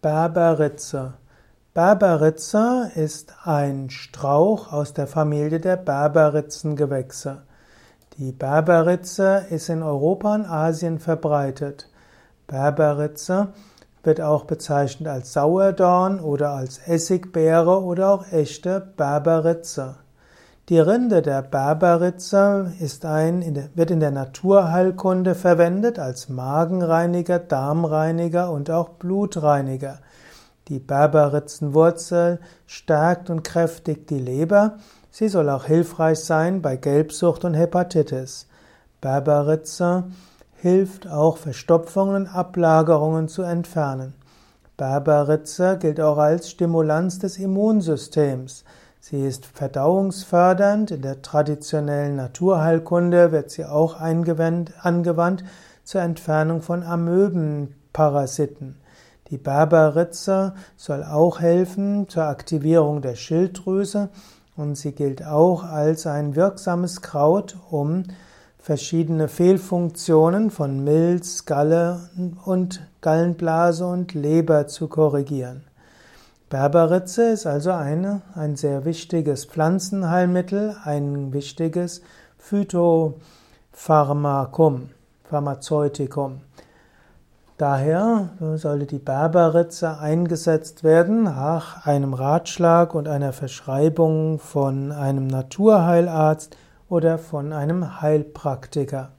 Berberitze. Berberitze ist ein Strauch aus der Familie der Berberitzengewächse. Die Berberitze ist in Europa und Asien verbreitet. Berberitze wird auch bezeichnet als Sauerdorn oder als Essigbeere oder auch echte Berberitze. Die Rinde der Berberitze ein, wird in der Naturheilkunde verwendet als Magenreiniger, Darmreiniger und auch Blutreiniger. Die Berberitzenwurzel stärkt und kräftigt die Leber. Sie soll auch hilfreich sein bei Gelbsucht und Hepatitis. Berberitze hilft auch Verstopfungen und Ablagerungen zu entfernen. Berberitze gilt auch als Stimulanz des Immunsystems. Sie ist verdauungsfördernd. In der traditionellen Naturheilkunde wird sie auch angewandt zur Entfernung von Amöbenparasiten. Die Berberitze soll auch helfen zur Aktivierung der Schilddrüse und sie gilt auch als ein wirksames Kraut, um verschiedene Fehlfunktionen von Milz, Galle und Gallenblase und Leber zu korrigieren. Berberitze ist also eine, ein sehr wichtiges Pflanzenheilmittel, ein wichtiges Phytopharmakum, Pharmazeutikum. Daher sollte die Berberitze eingesetzt werden nach einem Ratschlag und einer Verschreibung von einem Naturheilarzt oder von einem Heilpraktiker.